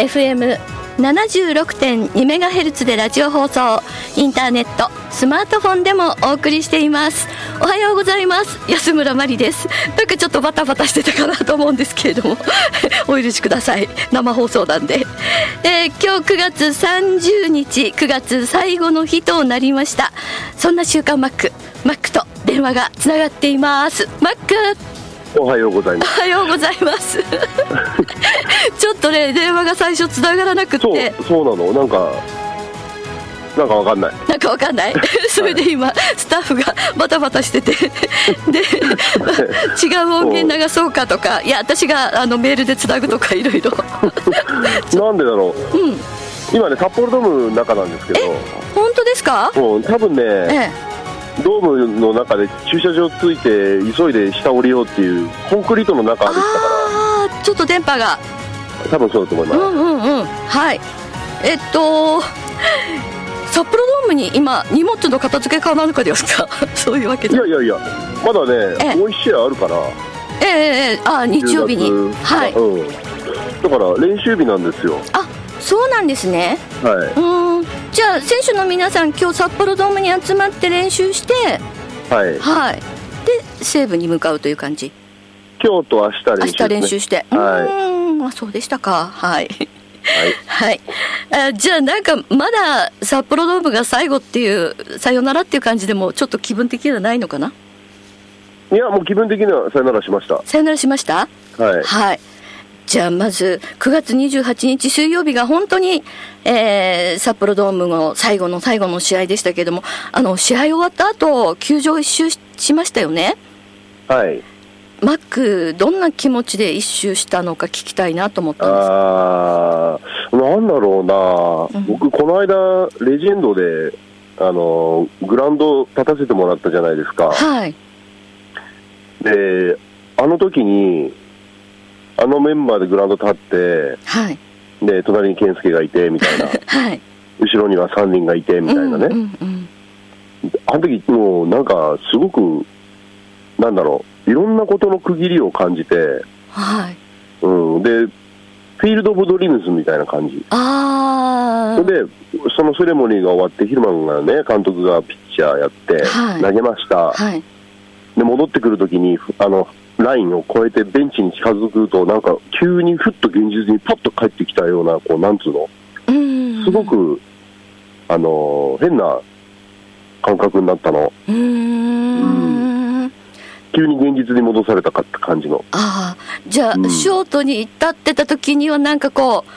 FM76.2MHz でラジオ放送インターネットスマートフォンでもお送りしています。おはようございます。安村麻里です。なんかちょっとバタバタしてたかなと思うんですけれども。お許しください。生放送なんで、えー、今日9月30日9月最後の日となりました。そんな週刊マックマックと電話がつながっています。マック。おはようございます。おはようございます。ちょっとね、電話が最初つながらなくそうて、、そうなの、なんか。なんかわかんない。なんかわかんない。それで今、スタッフがバタバタしてて、で、違う音源流そうかとか、いや、私があのメールでつなぐとかいろいろ。なんでだろう。うん。今ね、札幌ドームの中なんですけど。本当ですか？もう多分ね、えドームの中で駐車場ついて、急いで下降りようっていう。コンクリートの中歩いてたかああ、ちょっと電波が。ら、多分そうだと思います。うんうんうん。はい。えっと、札幌ドームに今、荷物の片付けかなんかですか そういうわけでいやいやいや、まだええね、もう一試合あるから。ええええあ日曜日に10月はいうん。だから練習日なんですよ。あそうなんですねはうーんじゃあ選手の皆さん今日札幌ドームに集まって練習してい。はい。はいで西武に向かうという感じ？今日と明日練習、明日練習して、うはい。ーんあそうでしたかはいはい。はいあじゃあなんかまだ札幌ドームが最後っていうさよならっていう感じでもちょっと気分的にはないのかな？いや、もう気分的にはさよならしました。さよならしました？はい。はい。じゃあまず9月28日水曜日が本当に、えー札幌ドームの最後の最後の試合でしたけれどもあの試合終わった後球場一周ししましたよね？はい。マックどんな気持ちで一周したのか聞きたいなと思ったんです。あーなんだろうな、うん。僕、この間、レジェンドで、あのグラウンド立たせてもらったじゃないですか、はい。であの時に、あのメンバーでグラウンド立って、はい。で隣に健介がいてみたいな、はい。後ろには3人がいてみたいなね、うんうんうん。あの時もうなんか、すごく、なんだろう、いろんなことの区切りを感じて、はい。うん、で、フィールド・オブ・ドリームズみたいな感じ。ああで、そのセレモニーが終わって、ヒルマンがね、監督がピッチャーやって、はい。投げました、はい。で戻ってくるときに、あのラインを越えてベンチに近づくと、なんか急にふっと現実にパッと帰ってきたような、こうなんつうの、うん。すごく、あの変な感覚になったの、うーん。急に現実に戻されたかって感じの、ああ。じゃあ、うん。ショートに立ってた時にはなんかこう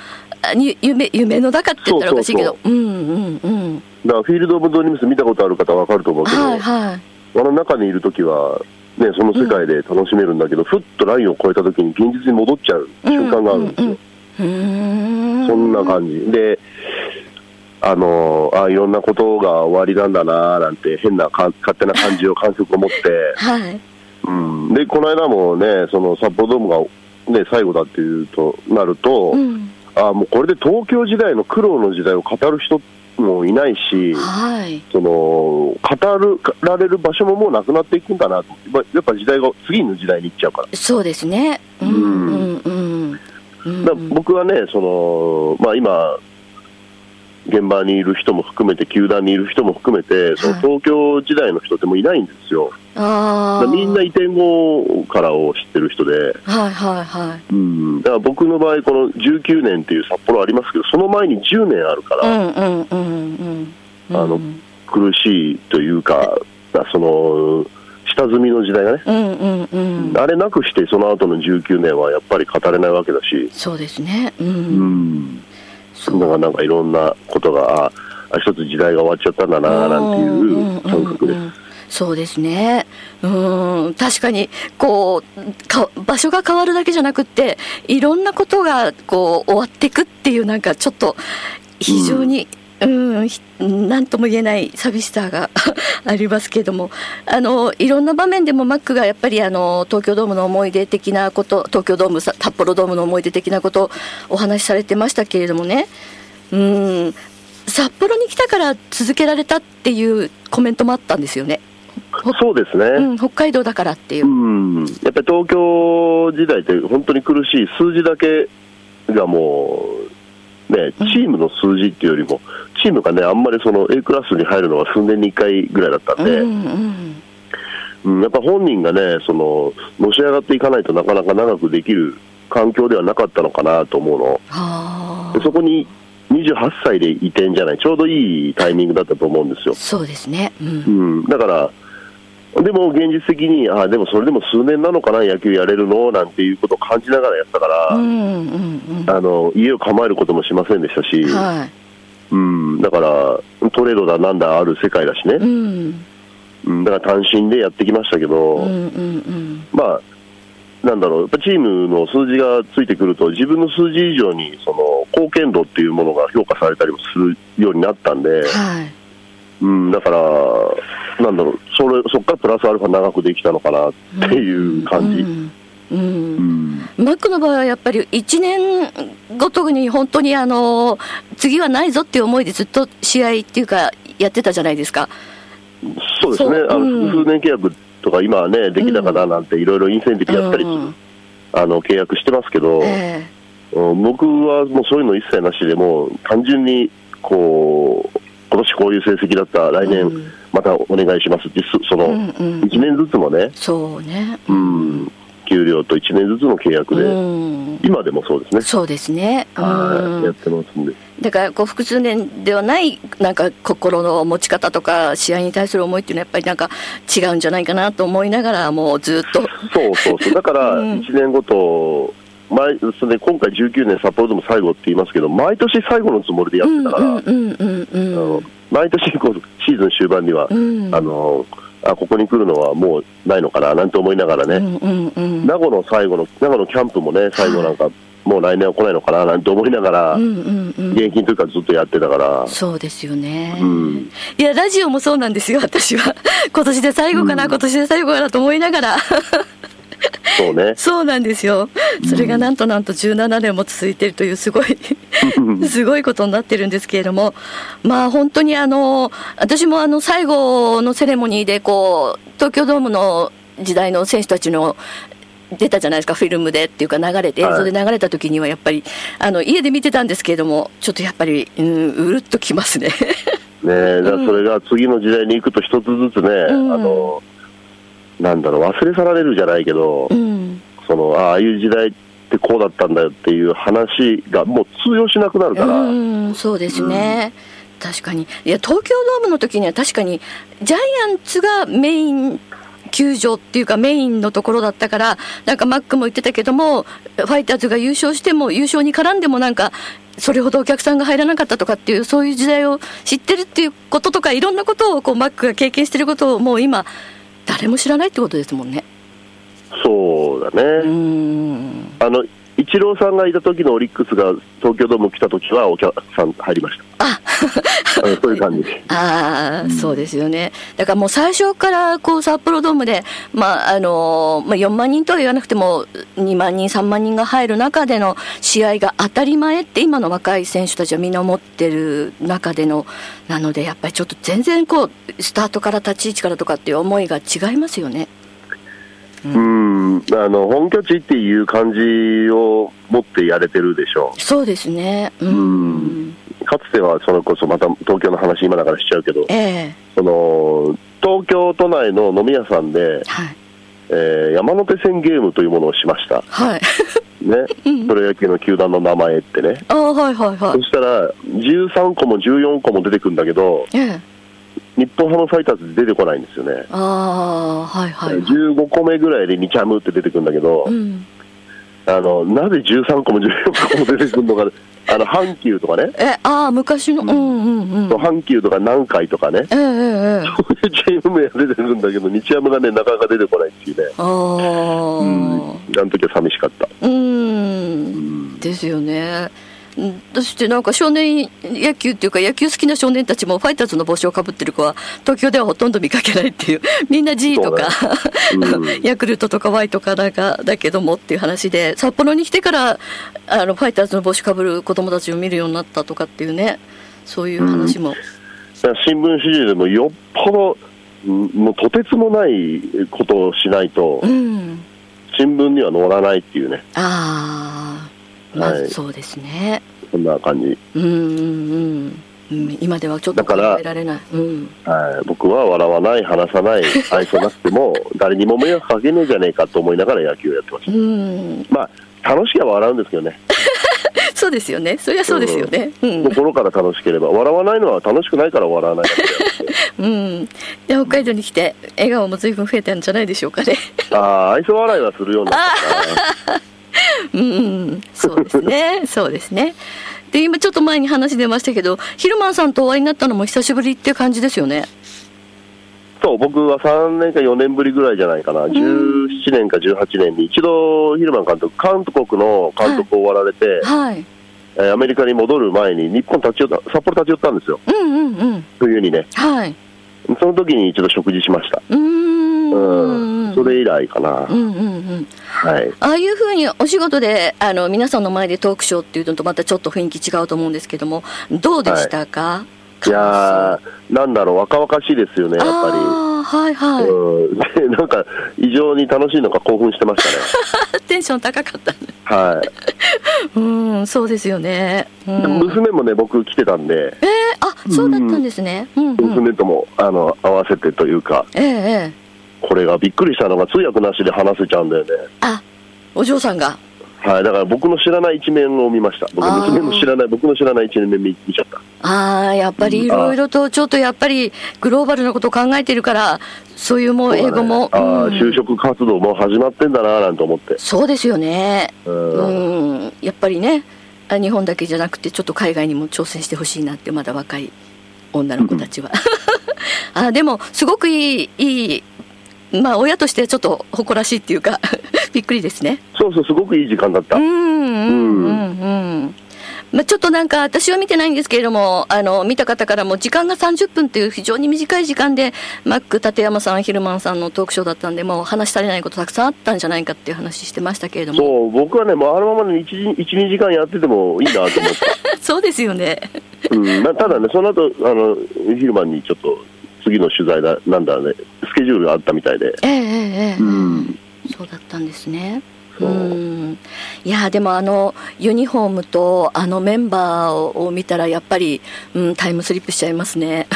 夢夢の中って言ったらおかしいけど。うんうんうん。だからフィールド・オブ・ドリームス見たことある方は分かると思うけど、はいはい。あの中にいるときは、ね、その世界で楽しめるんだけど、ふっとラインを越えたときに現実に戻っちゃう瞬間があるんですよ。うーん。そんな感じ。で、あのあいろんなことが終わりなんだななんて変なか勝手な感じを感触を持って、はい。うん、でこの間もねその札幌ドームが、ね、最後だっていうとなると、うん。あもうこれで東京時代の苦労の時代を語る人もいないし、はい。その語るられる場所ももうなくなっていくんだなと。やっぱ時代が次の時代に行っちゃうから。そうですね。うんうん。うんうん僕はね、そのまあ、今、現場にいる人も含めて、球団にいる人も含めて、その東京時代の人ってもういないんですよ。ああ。みんな移転後からを知ってる人で、はいはいはい。うん、だから僕の場合、この19年っていう札幌ありますけど、その前に10年あるから、うんうんうんうん。あの苦しいというか、その下積みの時代がね、うんうんうん。あれなくして、その後の19年はやっぱり語れないわけだし、そうですね。う。うんうだからなんかいろんなことが、ああ一つ時代が終わっちゃったんだななんていう感覚です。うんうんうんうんそうですね。うん、確かに、こう、か、場所が変わるだけじゃなくって、いろんなことが、こう、終わっていくっていう、なんかちょっと、非常に、うん、ひなんとも言えない寂しさが ありますけれども、あの、いろんな場面でもマックがやっぱりあの、東京ドームの思い出的なこと、東京ドーム、さ札幌ドームの思い出的なことをお話しされてましたけれどもね、うん、札幌に来たから続けられたっていうコメントもあったんですよね。そうですね、うん、北海道だからっていう。うん、やっぱり東京時代って本当に苦しい、数字だけがもう、ね、チームの数字っていうよりも、チームがね、あんまりその A クラスに入るのは数年に1回ぐらいだったんで、うんうんうん、やっぱ本人がね、その、のし上がっていかないとなかなか長くできる環境ではなかったのかなと思うの。はあでそこに28歳で移転じゃない、ちょうどいいタイミングだったと思うんですよ。そうですね。うんうん、だから、でも現実的に、あでもそれでも数年なのかな、野球やれるの？なんていうことを感じながらやったから、うんうんあの家を構えることもしませんでしたし、うん。はうん、だから、トレードだなんだある世界だしねい。う、んうん、だから単身でやってきましたけど、うんうんうん。まあ、なんだろう、やっぱチームの数字がついてくると、自分の数字以上にその貢献度っていうものが評価されたりもするようになったんで、はい。うん、だから、なんだろう、それそこからプラスアルファ長くできたのかなっていう感じ。うんうんうんマックの場合はやっぱり1年ごとに本当にあの次はないぞっていう思いでずっと試合っていうかやってたじゃないですか。そうですね、あのうん。数年契約とか、今はね、できたかななんて、いろいろインセンティブやったり、うん。あの契約してますけど、えうん僕はもうそういうの一切なしで、もう単純にこう、今年こういう成績だった、来年うん。またお願いしますって、そそのうんうん。1年ずつもね、そうね。うん、給料と1年ずつの契約で、うん今でもそうですね。そうですね。はいやっうんてますんで。だからこう複数年ではないなんか心の持ち方とか試合に対する思いっていうのはやっぱりなんか違うんじゃないかなと思いながらもうずっと。そうそうそう、だから うん1年ごと、毎それで今回19年、札幌でも最後って言いますけど、毎年最後のつもりでやってたから、毎年こうシーズン終盤には、うんあのあここに来るのはもうないのかななんて思いながらね、うんうんうん。名護の最後の、名護のキャンプもね、最後なんか、もう来年は来ないのかななんて思いながら、うんうんうん。現役の時からずっとやってたから、そうですよね。うん。いや、ラジオもそうなんですよ、私は。今年で最後かな、今年で最後かなと思いながら。そうね。そうなんですよ。それがなんとなんと17年も続いているというすごい すごいことになってるんですけれども、まあ本当にあの、私もあの最後のセレモニーでこう、東京ドームの時代の選手たちの出たじゃないですか、フィルムでっていうか流れて、映はい像で流れた時にはやっぱり、あの、家で見てたんですけれども、ちょっとやっぱり、うん、うるっときますね。ねえ、それが次の時代に行くと一つずつね、うんあの、なんだろう、忘れ去られるじゃないけど、うん。そのああいう時代ってこうだったんだよっていう話がもう通用しなくなるから、うん、そうですね。確かに。いや、東京ドームの時には確かに、ジャイアンツがメイン球場っていうかメインのところだったから、なんかマックも言ってたけども、ファイターズが優勝しても、優勝に絡んでもなんか、それほどお客さんが入らなかったとかっていう、そういう時代を知ってるっていうこととか、いろんなことをこうマックが経験してることをもう今、誰も知らないってことですもんね。そうだね、うーん。あのイチローさんがいた時のオリックスが東京ドーム来た時はお客さん入りました。あそういう感じ。ああ、そうですよね。だからもう最初からこう札幌ドームで、まああのまあ、4万人とは言わなくても2万人、3万人が入る中での試合が当たり前って今の若い選手たちはみんな思ってる中でのなのでやっぱりちょっと全然こうスタートから立ち位置からとかっていう思いが違いますよね。うん、あの本拠地っていう感じを持ってやれてるでしょそうですね。う。うん。必かつてはそれこそまた東京の話、今だからしちゃうけど、ええ。その東京都内の飲み屋さんで、はい。えー山手線ゲームというものをしました、はい。ね、プロ野球の球団の名前ってね、ああはいはいはい。そしたら13個も14個も出てくるんだけど、ええ日本ハムファイターズ出てこないんですよね、ああはいはいはい。15個目ぐらいで2チャムって出てくるんだけど、うんあのなぜ13個も14個も出てくるのか、あの阪急とかね、えああ昔のうん。うんうん阪急とか南海とかね、ええええええ。そういうチーム名が出てくるんだけど、日ハムがね、なかなか出てこないっていうね、ああうん、あの時は寂しかった。うーん。ですよね。うん。そしてなんか少年野球っていうか野球好きな少年たちもファイターズの帽子をかぶってる子は東京ではほとんど見かけないっていう。みんな G とか、ね。うん。ヤクルトとか Y とかなんかだけどもっていう話で札幌に来てからあのファイターズの帽子かぶる子供たちを見るようになったとかっていうねそういう話も、新聞紙でもよっぽど、うんもうとてつもないことをしないとう、ん、新聞には載らないっていうね、ああまあ、はいそうですねそんな感じ。うんうんうんうん今ではちょっと考だからえられない。うんはい、僕は笑わない、話さない、愛想なくても、誰にも迷惑かけねえじゃねえかと思いながら野球をやってましうん、た。まあ、楽しきゃ笑うんですけどね、そうですよね。そりゃそうですよね。うん、心から楽しければ、笑わないのは楽しくないから笑わないうん。で北海道に来て笑顔も随分増えたんじゃないでしょうかね。ああ、愛想笑いはするようになったな。うんうん、そうですね。そうですね。で今ちょっと前に話出ましたけど、ヒルマンさんとお会いになったのも久しぶりっていう感じですよね。そう、僕は3年か4年ぶりぐらいじゃないかな、17年か18年に一度、ヒルマン監督、韓国の監督を終わられて、はい。えーアメリカに戻る前に、日本立ち寄った、札幌立ち寄ったんですよ、うんうんうん。冬にね、はい。その時に一度食事しました、うーん。うん、それ以来かな、うんうんうん。はい、ああいうふうにお仕事であの皆さんの前でトークショーっていうのとまたちょっと雰囲気違うと思うんですけどもどうでしたか、い。やー、なんだろう、若々しいですよね、やっぱああはいはい、り。うん、で なんか異常に楽しいのか興奮してましたね。テンション高かったね。はい、うんそうですよね、うん、で娘もね、僕来てたんで、えー、あそうだったんですね。うん。うん。娘ともあの合わせてというか、ええええこれがびっくりしたのが通訳なしで話せちゃうんだよね。あお嬢さんがはい、だから僕の知らない一面を見ました。僕、娘の知らない、僕の知らない一面見見ちゃった。ああやっぱりいろいろとちょっとやっぱりグローバルなことを考えてるからそういうもう英語もああ、うん就職活動も始まってんだななんて思って。そうですよねうんうんやっぱりねあ日本だけじゃなくてちょっと海外にも挑戦してほしいなってまだ若い女の子たちは あでもすごくいいいいまあ親としてちょっと誇らしいっていうか びっくりですねそうそう、すごくいい時間だった。うんうんうんうんまあ、ちょっとなんか私は見てないんですけれどもあの見た方からも時間が30分っていう非常に短い時間でマック立山さんヒルマンさんのトークショーだったんでもう話し足りないことたくさんあったんじゃないかっていう話してましたけれどもそう、僕はね、もうあのまま1、1 2時間やっててもいいなと思っそうですよねた。うん、なただね、その後、あの、昼間にちょっと、次の取材だ、なんだね、スケジュールがあったみたいで。ええええええうん。そうだったんですね。そううんいやでもあのユニフォームとあのメンバーを見たらやっぱり、うん、タイムスリップしちゃいますね。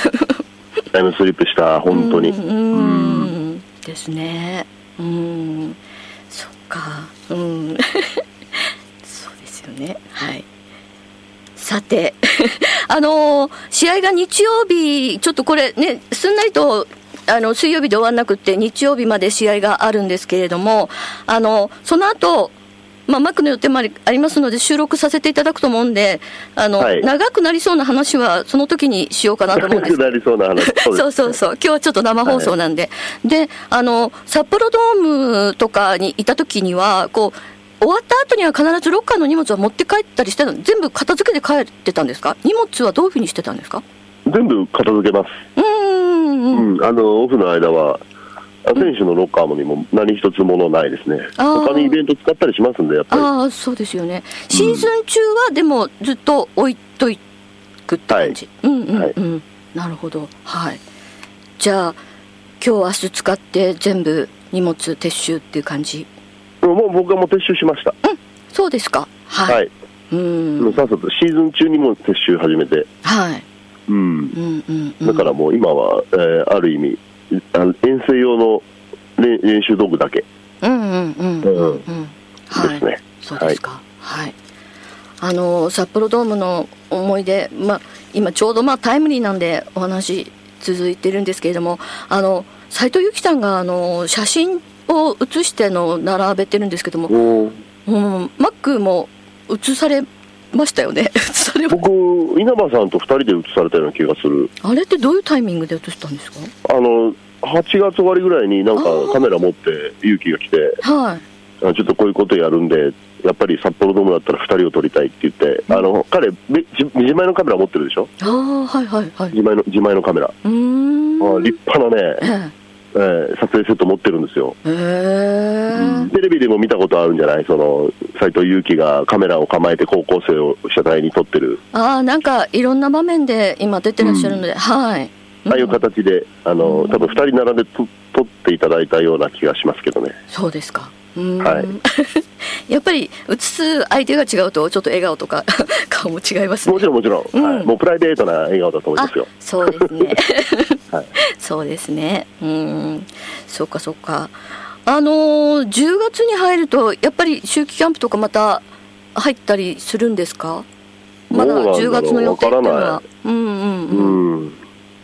タイムスリップした、本当に。うんうんですね。うんそっかうん そうですよねはい。さて あの試合が日曜日ちょっとこれねすんなりとあの水曜日で終わらなくて日曜日まで試合があるんですけれどもあのその後まあ、マックの予定もありありますので収録させていただくと思うんであの、はい。長くなりそうな話はその時にしようかなと思うんです。けどなりそうな話。そうそうそう、今日はちょっと生放送なんで、であの札幌ドームとかにいた時には、こう終わった後には必ずロッカーの荷物は持って帰ったりしてたの、全部片付けて帰ってたんですか、荷物はどういうふうにしてたんですか？全部片付けます。うーんうん、うん、あのオフの間は、あ選手のロッカーにも何一つものないですね、他にイベント使ったりしますんで、やっぱり、ああ、そうですよね、シーズン中はでもずっと置いといくって感じ、うん。うんうん、はい。なるほど、はい、じゃあ、今日明日使って全部荷物撤収っていう感じ？もう僕はもう撤収しました、そうですか。はい。はい、うん。さっさとシーズン中にも撤収始めて、はいうん、うんうんうん。だからもう今は、えーある意味、あの遠征用の練練習道具だけ。うんうんうんうんうん。はい。ですね。そうですか。はい、あの札幌ドームの思い出まあ今ちょうどまあタイムリーなんでお話続いてるんですけれどもあの斉藤由貴さんがあの写真を写しての並べてるんですけども、うん、マックも写されましたよね写され僕、稲葉さんと2人で写されたような気がする、あれってどういうタイミングで写したんですか？あの8月終わりぐらいに、なんかカメラ持って、勇気が来て、はい。あちょっとこういうことやるんで、やっぱり札幌ドームだったら2人を撮りたいって言って、あの彼、め自自前のカメラ持ってるでしょ、ああはいはいはい。自前の自前のカメラ、うーん。あ立派なね、ええー撮影セット持ってるんですよ。えへえテレビでも見たことあるんじゃない？その斎藤佑樹がカメラを構えて高校生を車体に撮ってる、ああなんかいろんな場面で今出てらっしゃるので、はい。ああいう形で、あの多分2人並んでと撮っていただいたような気がしますけどね。そうですか。うーんはい。やっぱり映す相手が違うとちょっと笑顔とか 顔も違いますね。もちろんもちろん、うん。はい、もうプライベートな笑顔だと思いますよ。そうですね。はい。そうですね。うん。そうかそうか。あのー、10月に入るとやっぱり秋季キャンプとかまた入ったりするんですか？まだどうなんだろう10月の予定っていうのは。うんう。んううん。ん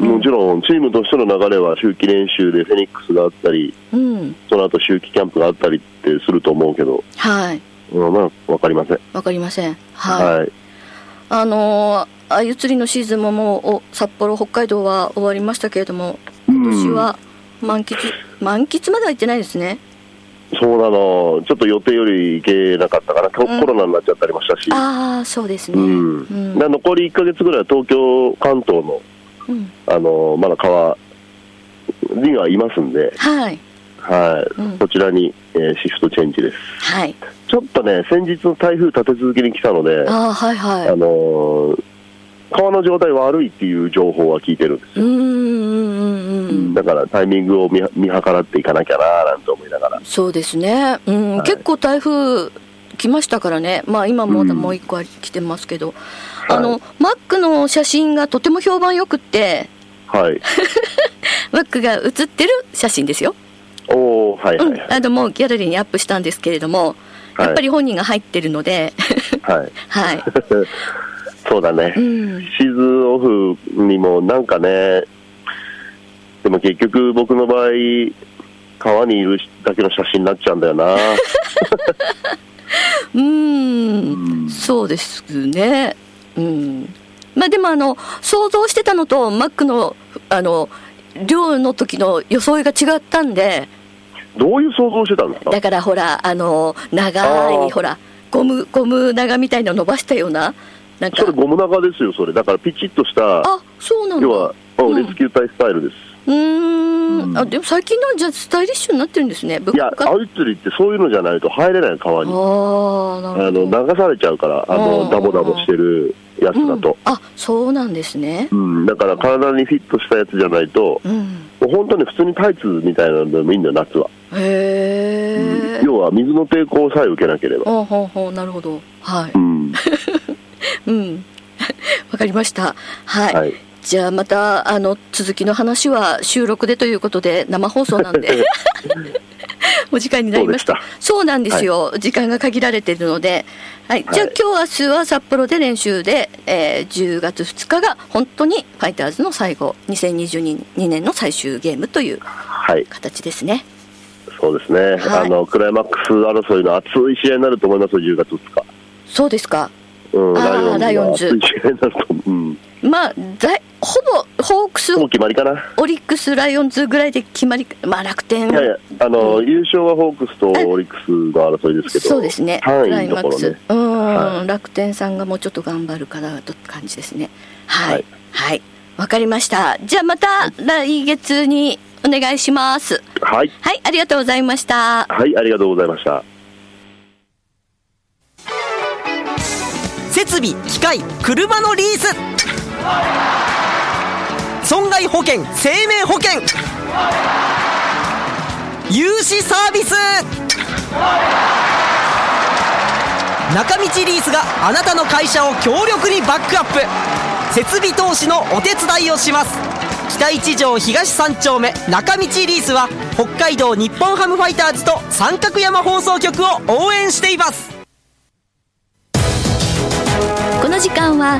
もちろんチームとしての流れは秋季練習でフェニックスがあったりうん。その後秋季キャンプがあったりってすると思うけど、はい。うん、まあ分かりません。わかりません。はい、はい。あのー、あゆ釣りのシーズンももうお札幌北海道は終わりましたけれども今年は満喫満喫までは行ってないですね。そうなの、ちょっと予定より行けなかったから、コうんコロナになっちゃったりもしたし、ああそうですね。うん。うん。で残り1か月ぐらいは東京、関東のうん。あのまだ川にはいますんで、はい。はい。うん。こちらに、えーシフトチェンジです。はい。ちょっとね、先日の台風立て続けに来たので、あああはいはい。のー川の状態悪いっていう情報は聞いてるんですよ。うんうんうんうんうん。だからタイミングを見見計らっていかなきゃななんて思いながら。そうですね、うん。はい。結構台風来ましたからね。まあ今もまもう一個来てますけど、はいあのマックの写真がとても評判よくって。はい。マックが写ってる写真ですよ。おー、はいはいうん、あのもうギャラリーにアップしたんですけれども、はい。やっぱり本人が入ってるので、はい。はい、そうだね。うん、シーズンオフにもなんかね、でも結局僕の場合、川にいるだけの写真になっちゃうんだよな。うーん、そうですね、うん、まあでもあの想像してたのとマックのあの量の時の装いが違ったんで、どういう想像してたんですかだからほらあの長いほらゴムゴム長みたいなの伸ばしたようななんか。それゴム長ですよ、それ。だからピチッとした、あそうなんだ。要は、レスキュー隊スタイルです。うーん。うん。あでも最近のはじゃあスタイリッシュになってるんですね。いや、あアウ釣りってそういうのじゃないと入れない川に。あーなあるほど。の流されちゃうから、ああのー。ダボダボしてるやつだと、うん、あそうなんですね。うん。だから体にフィットしたやつじゃないと、うん。もう本当に普通にタイツみたいなのでもいいんだよ、夏は。へえ要は水の抵抗さえ受けなければ。ほうほうほうなるほど。はい。うん。うん。わかりました。はい、はい、じゃあまたあの続きの話は収録でということで生放送なんで。お時間になりました。そうなんですよ、時間が限られているので、はい、じゃあ、はい今日明日は札幌で練習で、えー10月2日が本当にファイターズの最後。2022年の最終ゲームというはい、形ですね。そうですね、はい。あのクライマックス争いの熱い試合になると思いますよ、10月2日。そうですか。うん、ライオンズ。熱い試合になると。うん、まあだいほぼホークスもう決まりかな？オリックスライオンズぐらいで決まりまあ楽天。いやいや、あの、優勝はホークスとオリックスの争いですけど、そうですね、ク3ライ位のところね。うん、は楽天さんがもうちょっと頑張るかなという感じですね。ははい。い、はい、わ、かりました。じゃあまた来月にお願いします。はい、はい、ありがとうございました。はい、ありがとうございました。設備機械車のリース損害保険生命保険。融資サービス。中道リースがあなたの会社を強力にバックアップ。設備投資のお手伝いをします。北一条東三丁目中道リースは北海道日本ハムファイターズと三角山放送局を応援しています。この時間は